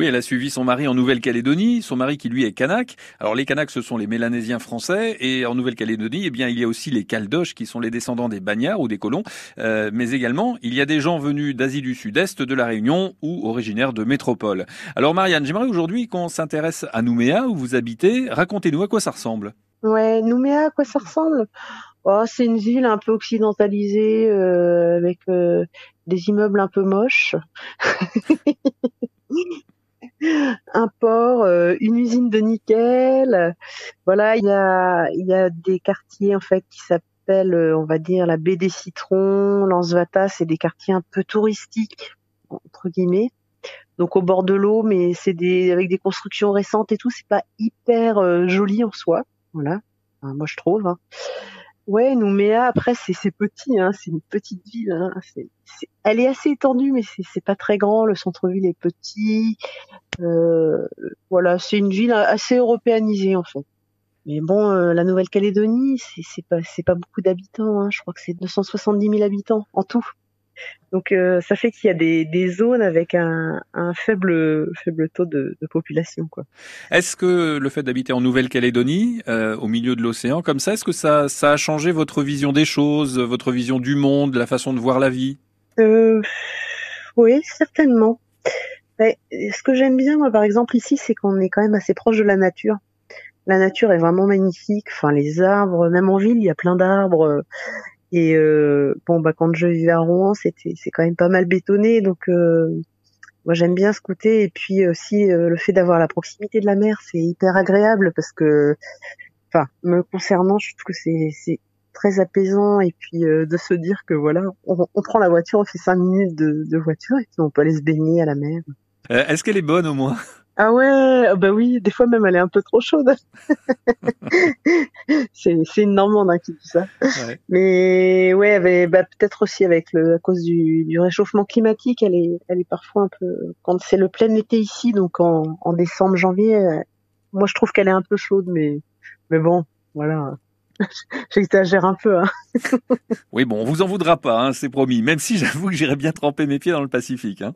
Oui, elle a suivi son mari en Nouvelle-Calédonie, son mari qui lui est kanak. Alors les kanaks, ce sont les Mélanésiens français, et en Nouvelle-Calédonie, eh bien, il y a aussi les Caldoches qui sont les descendants des Bagnards ou des colons, euh, mais également il y a des gens venus d'Asie du Sud-Est, de la Réunion ou originaires de métropole. Alors Marianne, j'aimerais aujourd'hui qu'on s'intéresse à Nouméa où vous habitez. Racontez-nous à quoi ça ressemble. Ouais, Nouméa, à quoi ça ressemble? Oh, C'est une ville un peu occidentalisée euh, avec euh, des immeubles un peu moches. un port, euh, une usine de nickel. Voilà, il y a, il y a des quartiers en fait qui s'appellent, on va dire, la baie des Citrons, Lansvata, c'est des quartiers un peu touristiques entre guillemets. Donc au bord de l'eau, mais c'est des avec des constructions récentes et tout, c'est pas hyper joli en soi. Voilà, moi je trouve. Hein. Ouais, Nouméa, après c'est petit, hein, c'est une petite ville. Hein, elle est assez étendue, mais c'est pas très grand. Le centre-ville est petit. Euh, voilà, c'est une ville assez européanisée en fait. Mais bon, euh, la Nouvelle-Calédonie, c'est pas pas beaucoup d'habitants. Hein. Je crois que c'est 270 000 habitants en tout. Donc euh, ça fait qu'il y a des, des, zones avec un, un faible faible taux de, de population. Quoi. Est-ce que le fait d'habiter en Nouvelle-Calédonie, euh, au milieu de l'océan, comme ça, est-ce que ça, ça a changé votre vision des choses, votre vision du monde, la façon de voir la vie? Euh, Oui, certainement. Mais, ce que j'aime bien, moi, par exemple, ici, c'est qu'on est quand même assez proche de la nature. La nature est vraiment magnifique. Enfin, les arbres, même en ville, il y a plein d'arbres. Et euh, bon, bah quand je vivais à Rouen, c'était c'est quand même pas mal bétonné, donc euh, moi j'aime bien ce côté. Et puis aussi euh, le fait d'avoir la proximité de la mer, c'est hyper agréable parce que, enfin, me concernant, je trouve que c'est c'est très apaisant et puis de se dire que voilà, on, on, prend la voiture, on fait cinq minutes de, de voiture et puis on peut aller se baigner à la mer. Est-ce qu'elle est bonne au moins? Ah ouais, ah bah oui, des fois même elle est un peu trop chaude. c'est c'est une Normande hein, qui dit ça. Mais ouais, bah, peut-être aussi avec le à cause du, du, réchauffement climatique, elle est elle est parfois un peu quand c'est le plein été ici, donc en, en décembre janvier, euh, moi je trouve qu'elle est un peu chaude, mais mais bon, voilà. J'exagère un peu. Hein. oui, bon, on vous en voudra pas, hein, c'est promis. Même si j'avoue que j'irais bien tremper mes pieds dans le Pacifique. Hein.